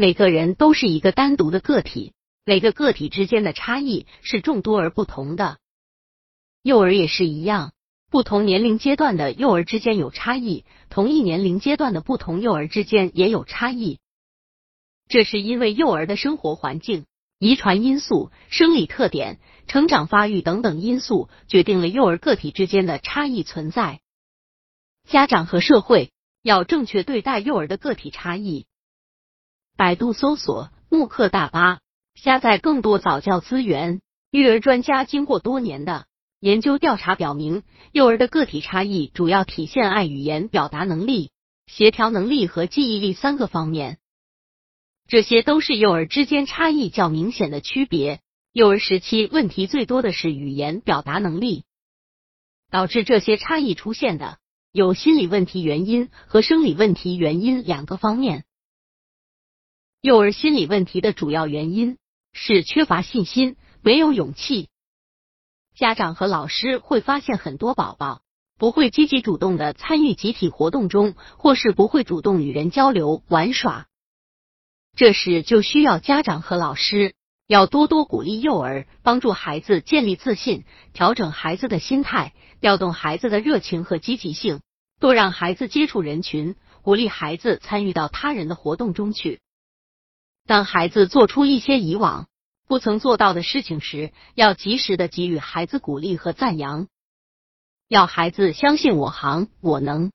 每个人都是一个单独的个体，每个个体之间的差异是众多而不同的。幼儿也是一样，不同年龄阶段的幼儿之间有差异，同一年龄阶段的不同幼儿之间也有差异。这是因为幼儿的生活环境、遗传因素、生理特点、成长发育等等因素决定了幼儿个体之间的差异存在。家长和社会要正确对待幼儿的个体差异。百度搜索慕课大巴，下载更多早教资源。育儿专家经过多年的。研究调查表明，幼儿的个体差异主要体现爱语言表达能力、协调能力和记忆力三个方面。这些都是幼儿之间差异较明显的区别。幼儿时期问题最多的是语言表达能力。导致这些差异出现的有心理问题原因和生理问题原因两个方面。幼儿心理问题的主要原因是缺乏信心，没有勇气。家长和老师会发现很多宝宝不会积极主动的参与集体活动中，或是不会主动与人交流玩耍。这时就需要家长和老师要多多鼓励幼儿，帮助孩子建立自信，调整孩子的心态，调动孩子的热情和积极性，多让孩子接触人群，鼓励孩子参与到他人的活动中去。当孩子做出一些以往。不曾做到的事情时，要及时的给予孩子鼓励和赞扬，要孩子相信我行我能。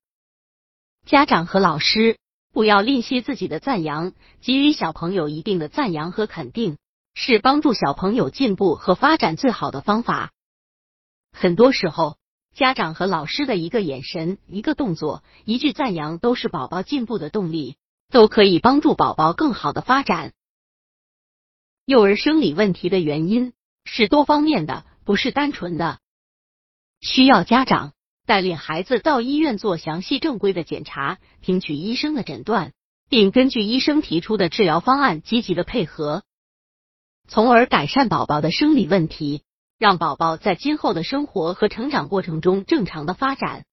家长和老师不要吝惜自己的赞扬，给予小朋友一定的赞扬和肯定，是帮助小朋友进步和发展最好的方法。很多时候，家长和老师的一个眼神、一个动作、一句赞扬，都是宝宝进步的动力，都可以帮助宝宝更好的发展。幼儿生理问题的原因是多方面的，不是单纯的，需要家长带领孩子到医院做详细正规的检查，听取医生的诊断，并根据医生提出的治疗方案积极的配合，从而改善宝宝的生理问题，让宝宝在今后的生活和成长过程中正常的发展。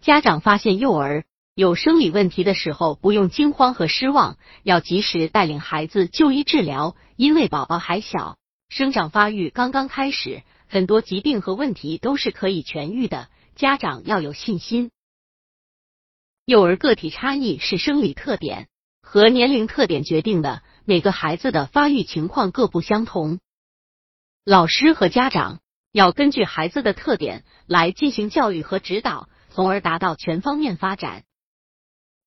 家长发现幼儿。有生理问题的时候，不用惊慌和失望，要及时带领孩子就医治疗。因为宝宝还小，生长发育刚刚开始，很多疾病和问题都是可以痊愈的。家长要有信心。幼儿个体差异是生理特点和年龄特点决定的，每个孩子的发育情况各不相同。老师和家长要根据孩子的特点来进行教育和指导，从而达到全方面发展。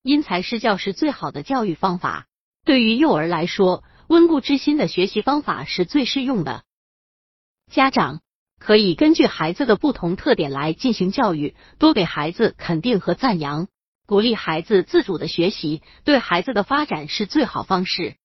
因材施教是最好的教育方法。对于幼儿来说，温故知新的学习方法是最适用的。家长可以根据孩子的不同特点来进行教育，多给孩子肯定和赞扬，鼓励孩子自主的学习，对孩子的发展是最好方式。